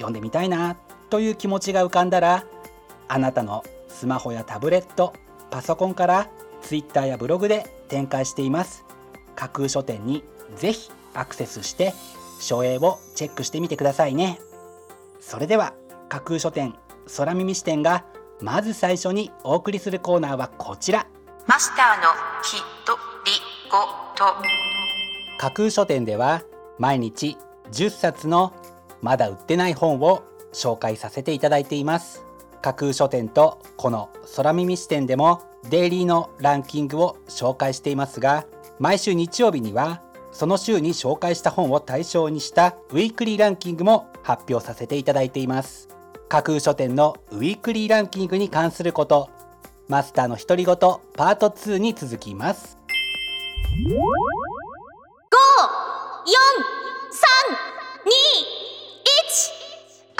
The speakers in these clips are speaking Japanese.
読んでみたいなという気持ちが浮かんだらあなたのスマホやタブレットパソコンから Twitter やブログで展開しています。架空書店にぜひアクセスして書影をチェックしてみてくださいね。それでは架空書店空耳視点がまず最初にお送りするコーナーはこちら。マスターのひとりごと。架空書店では毎日10冊のまだ売ってない本を紹介させていただいています。架空書店とこの空耳視点でもデイリーのランキングを紹介していますが毎週日曜日にはその週に紹介した本を対象にしたウィークリーランキングも発表させていただいています。架空書店のウィークリーランキングに関することマスターの独り言パート2に続きます。5 4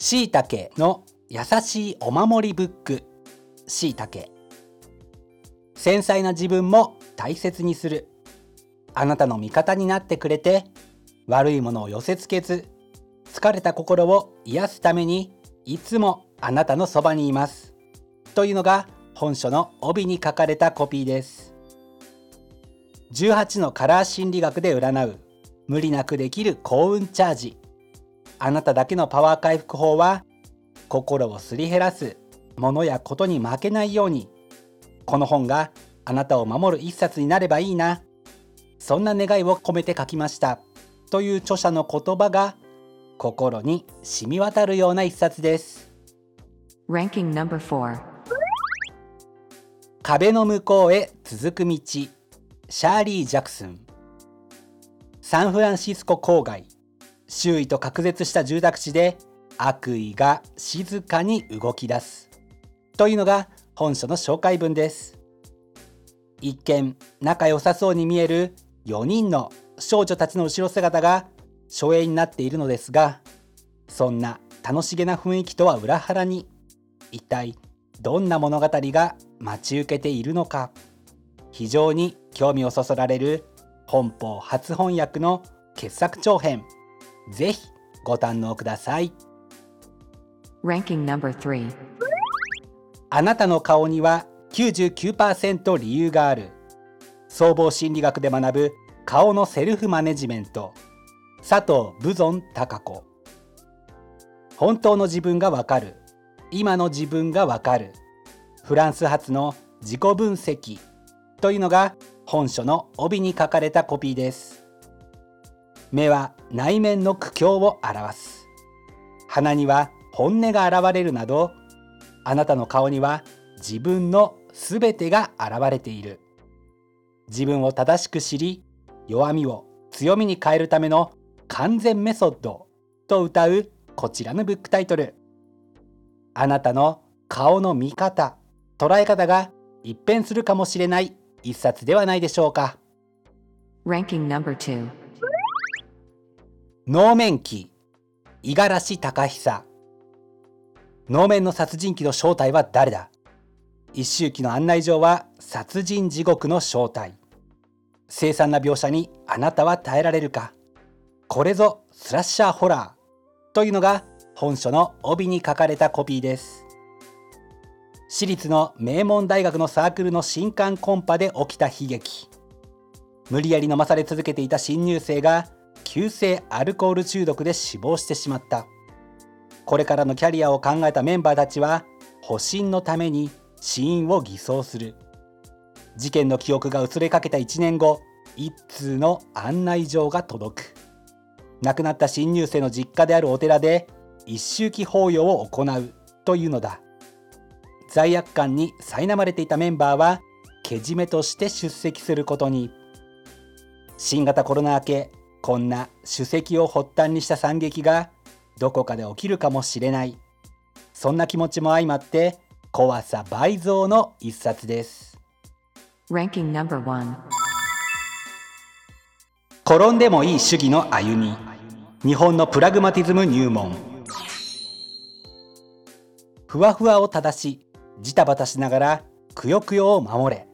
しいたけの優しいお守りブック。しいたけ繊細な自分も大切にする。あなたの味方になってくれて悪いものを寄せつけず疲れた心を癒すためにいつもあなたのそばにいます。というのが本書の帯に書かれたコピーです。18のカラー心理学で占う。無理なくできる幸運チャージ。あなただけのパワー回復法は心をすり減らすものやことに負けないように。この本があなたを守る一冊になればいいな。そんな願いを込めて書きました。という著者の言葉が心に染み渡るような一冊です。Ranking number 4壁の向こうへ続く道。シャーリー・ジャクソン。サンフランシスコ郊外周囲と隔絶した住宅地で悪意が静かに動き出すというのが本書の紹介文です。一見仲良さそうに見える4人の少女たちの後ろ姿が書影になっているのですがそんな楽しげな雰囲気とは裏腹に一体どんな物語が待ち受けているのか。非常に興味をそそられる本邦初翻訳の傑作長編。ぜひご堪能ください。Ranking number 3あなたの顔には99%理由がある。総合心理学で学ぶ顔のセルフマネジメント。佐藤武尊孝子。本当の自分がわかる。今の自分がわかる。フランス発の自己分析というのが本書の帯に書かれたコピーです目は内面の苦境を表す。鼻には本音が現れるなどあなたの顔には自分のすべてが現れている。自分を正しく知り弱みを強みに変えるための完全メソッドと謳うこちらのブックタイトル。あなたの顔の見方捉え方が一変するかもしれない一冊ではないでしょうか。能面記五十嵐隆久。能面の殺人鬼の正体は誰だ？一周期の案内状は殺人地獄の正体。凄惨な描写にあなたは耐えられるか？これぞスラッシャーホラー。というのが本書の帯に書かれたコピーです。私立の名門大学のサークルの新刊コンパで起きた悲劇。無理やり飲まされ続けていた新入生が急性アルコール中毒で死亡してしまった。これからのキャリアを考えたメンバーたちは保身のために死因を偽装する。事件の記憶が薄れかけた1年後一通の案内状が届く。亡くなった新入生の実家であるお寺で一周期法要を行うというのだ。罪悪感に苛まれていたメンバーはけじめとして出席することに。新型コロナ明けこんな首席を発端にした惨劇がどこかで起きるかもしれない。そんな気持ちも相まって怖さ倍増の一冊です.転んでもいい主義の歩み。日本のプラグマティズム入門。ふわふわを正しジタバタしながらくよくよを守れ。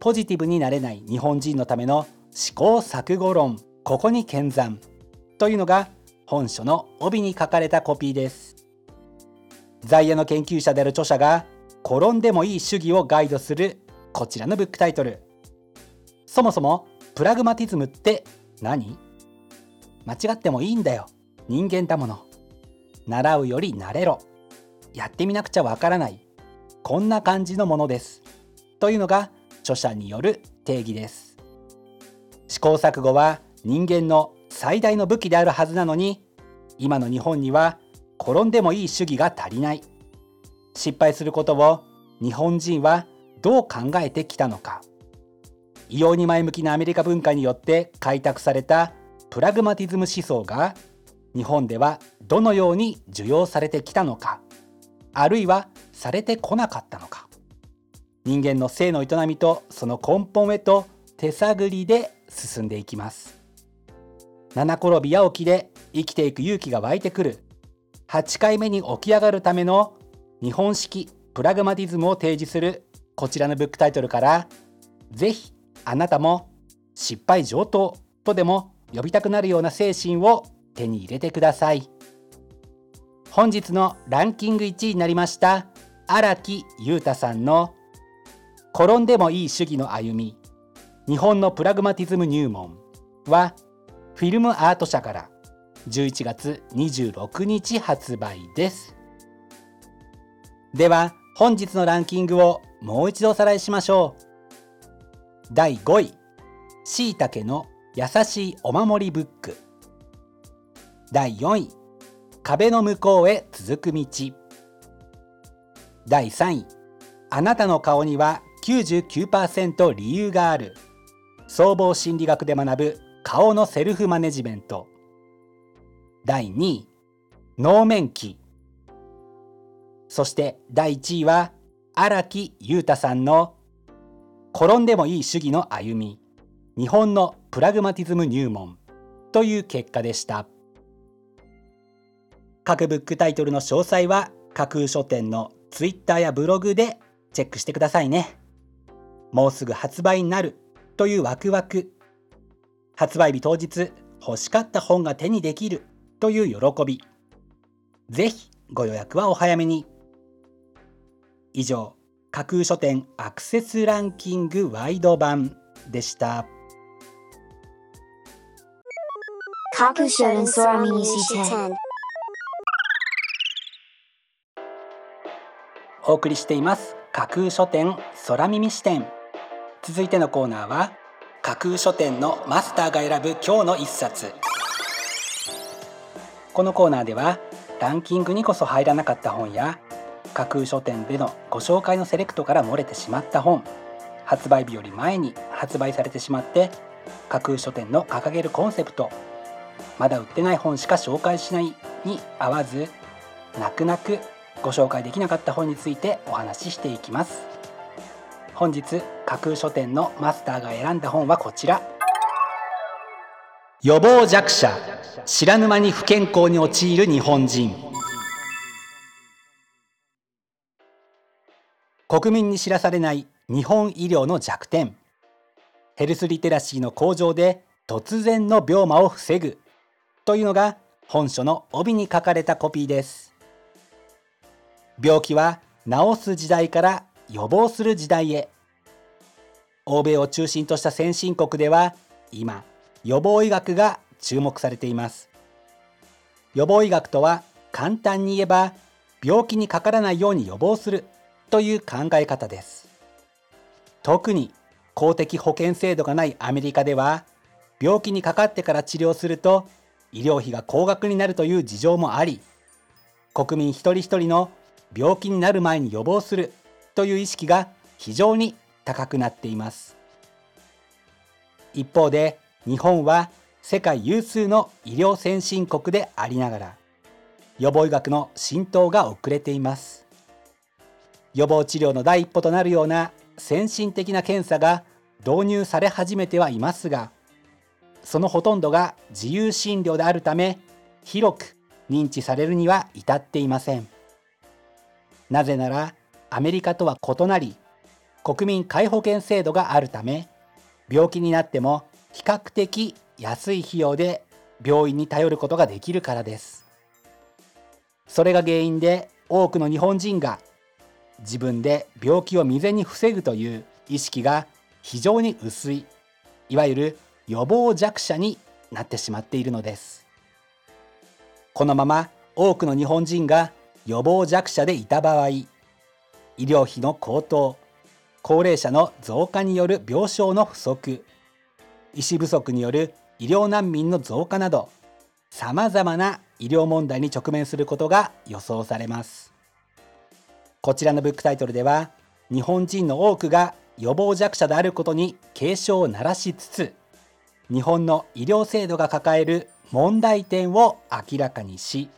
ポジティブになれない日本人のための試行錯誤論ここに見参というのが本書の帯に書かれた。コピーです在野の研究者である著者が転んでもいい主義をガイドするこちらのブックタイトルそもそもプラグマティズムって何間違ってもいいんだよ人間だもの習うより慣れろやってみなくちゃわからないこんな感じのものですというのが著者による定義です試行錯誤は人間の最大の武器であるはずなのに今の日本には転んでもいい主義が足りない。失敗することを日本人はどう考えてきたのか。異様に前向きなアメリカ文化によって開拓されたプラグマティズム思想が日本ではどのように受容されてきたのか。あるいはされてこなかったのか。人間の性の営みとその根本へと手探りで進んでいきます。七転び八起きで生きていく勇気が湧いてくる。8回目に起き上がるための日本式プラグマティズムを提示するこちらのブックタイトルからぜひあなたも失敗上等とでも呼びたくなるような精神を手に入れてください。本日のランキング1位になりました荒木裕太さんの「転んでもいい主義の歩み。日本のプラグマティズム入門」はフィルムアート社から11月26日発売です。では本日のランキングをもう一度おさらいしましょう。第5位しいたけの優しいお守りブック。第4位壁の向こうへ続く道。第3位あなたの顔には99%理由がある。総合心理学で学ぶ顔のセルフマネジメント。第2位能面記。そして第1位は荒木裕太さんの転んでもいい主義の歩み。日本のプラグマティズム入門。という結果でした。各ブックタイトルの詳細は架空書店のツイッターやブログでチェックしてくださいね。もうすぐ発売になる。というワクワク。発売日当日欲しかった本が手にできるという喜び。ぜひご予約はお早めに。以上架空書店アクセスランキングワイド版でした。架空書店空耳視点お送りしています。架空書店空耳視点続いてのコーナーは架空書店のマスターが選ぶ今日の一冊。このコーナーではランキングにこそ入らなかった本や架空書店でのご紹介のセレクトから漏れてしまった本発売日より前に発売されてしまって架空書店の掲げるコンセプトまだ売ってない本しか紹介しないに合わず泣く泣くご紹介できなかった本についてお話ししていきます。本日架空書店のマスターが選んだ本はこちら。予防弱者知らぬ間に不健康に陥る日本人。国民に知らされない日本医療の弱点。ヘルスリテラシーの向上で突然の病魔を防ぐ。というのが本書の帯に書かれたコピーです。病気は治す時代から予防する時代へ。欧米を中心とした先進国では今予防医学が注目されています。予防医学とは簡単に言えば病気にかからないように予防するという考え方です。特に公的保険制度がないアメリカでは病気にかかってから治療すると医療費が高額になるという事情もあり国民一人一人の病気になる前に予防するという意識が非常に高くなっています。一方で日本は世界有数の医療先進国でありながら予防医学の浸透が遅れています。予防治療の第一歩となるような先進的な検査が導入され始めてはいますがそのほとんどが自由診療であるため広く認知されるには至っていません。なぜならアメリカとは異なり国民皆保険制度があるため病気になっても比較的安い費用で病院に頼ることができるからです。それが原因で多くの日本人が自分で病気を未然に防ぐという意識が非常に薄いいわゆる予防弱者になってしまっているのです。このまま多くの日本人が予防弱者でいた場合医療費の高騰。高齢者の増加による病床の不足。医師不足による医療難民の増加など。さまざまな医療問題に直面することが予想されます。こちらのブックタイトルでは日本人の多くが予防弱者であることに警鐘を鳴らしつつ日本の医療制度が抱える問題点を明らかにし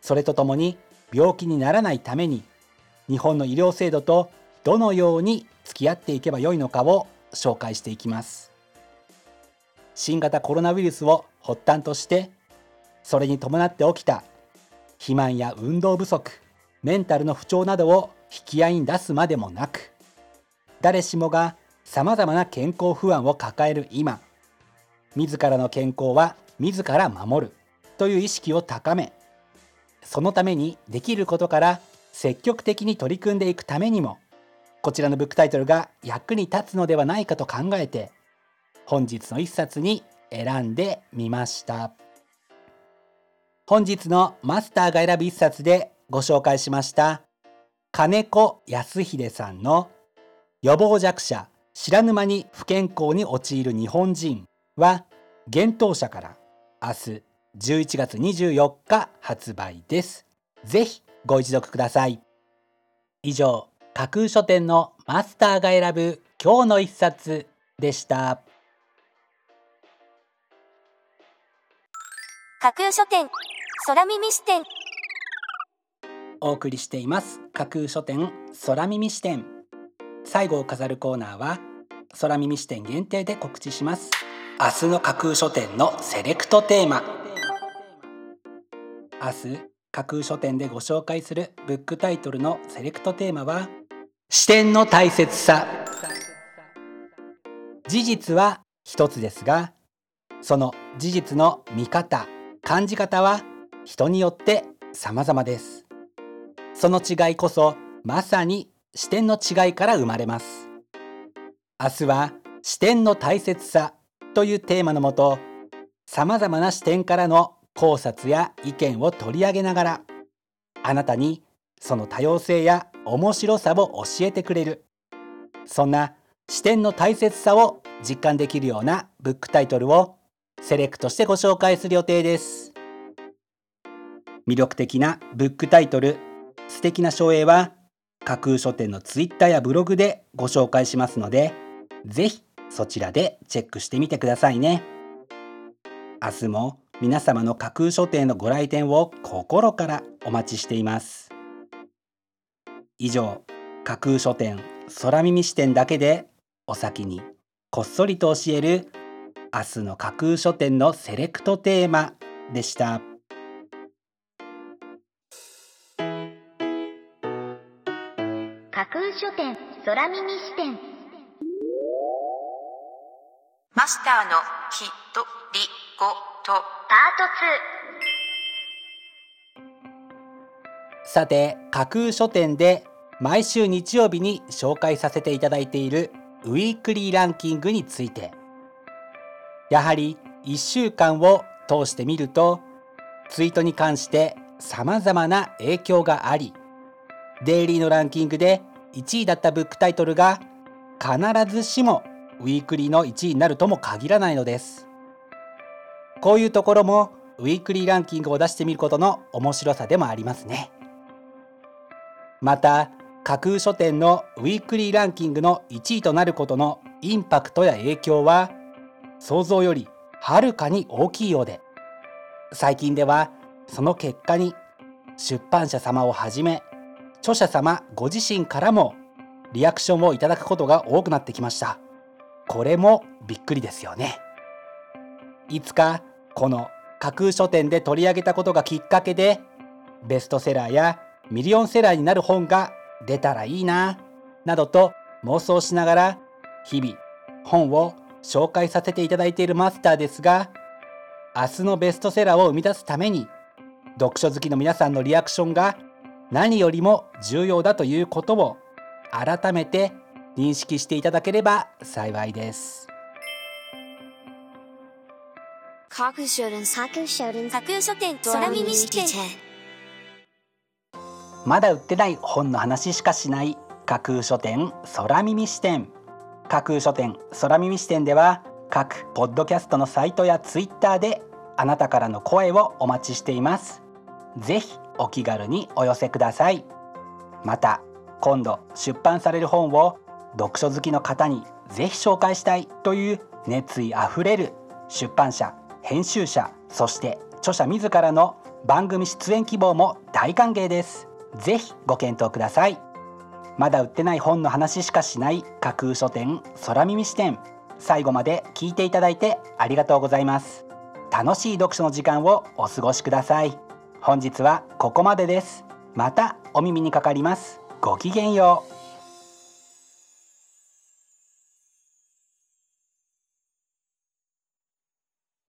それとともに病気にならないために日本の医療制度とどのように付き合っていけばよいのかを紹介していきます。新型コロナウイルスを発端としてそれに伴って起きた肥満や運動不足メンタルの不調などを引き合いに出すまでもなく誰しもがさまざまな健康不安を抱える今自らの健康は自ら守るという意識を高めそのためにできることから積極的に取り組んでいくためにもこちらのブックタイトルが役に立つのではないかと考えて本日の一冊に選んでみました。本日のマスターが選ぶ一冊でご紹介しました金子康秀さんの予防弱者知らぬ間に不健康に陥る日本人は幻冬舎から明日11月24日発売です。ぜひご一読ください。以上架空書店のマスターが選ぶ今日の一冊でした。架空書店空耳視点。お送りしています。架空書店空耳視点。最後を飾るコーナーは空耳視点限定で告知します。明日の架空書店のセレクトテーマ。明日架空書店でご紹介するブックタイトルのセレクトテーマは視点の大切さ。事実は一つですがその事実の見方感じ方は人によって様々です。その違いこそまさに視点の違いから生まれます。明日は視点の大切さというテーマのもと様々な視点からの考察や意見を取り上げながらあなたにその多様性や面白さを教えてくれる。そんな視点の大切さを実感できるようなブックタイトルをセレクトしてご紹介する予定です。魅力的なブックタイトル素敵な書影は架空書店のツイッターやブログでご紹介しますのでぜひそちらでチェックしてみてくださいね。明日も皆様の架空書店のご来店を心からお待ちしています。以上架空書店空耳視点だけでお先にこっそりと教える明日の架空書店のセレクトテーマでした。架空書店空耳視点。マスターのひとりごとパート2さて架空書店で毎週日曜日に紹介させていただいているウィークリーランキングについて。やはり1週間を通してみるとツイートに関して様々な影響がありデイリーのランキングで1位だったブックタイトルが必ずしもウィークリーの1位になるとも限らないのです。こういうところもウィークリーランキングを出してみることの面白さでもありますね。また架空書店のウィークリーランキングの1位となることのインパクトや影響は想像よりはるかに大きいようで。最近ではその結果に出版社様をはじめ著者様ご自身からもリアクションをいただくことが多くなってきました。これもびっくりですよね。いつかこの架空書店で取り上げたことがきっかけでベストセラーやミリオンセラーになる本が出たらいいななどと妄想しながら日々本を紹介させていただいているマスターですが明日のベストセラーを生み出すために読書好きの皆さんのリアクションが何よりも重要だということを改めて認識していただければ幸いです。架空書店架空書店架空書店空耳視点まだ売ってない本の話しかしない。架空書店空耳視点架空書店空耳視点では各ポッドキャストのサイトやツイッターであなたからの声をお待ちしています。ぜひお気軽にお寄せください。また今度出版される本を読書好きの方にぜひ紹介したいという熱意あふれる出版社編集者そして著者自らの番組出演希望も大歓迎です。ぜひご検討ください。まだ売ってない本の話しかしない架空書店空耳視点最後まで聞いていただいてありがとうございます。楽しい読書の時間をお過ごしください。本日はここまでです。またお耳にかかります。ごきげんよう。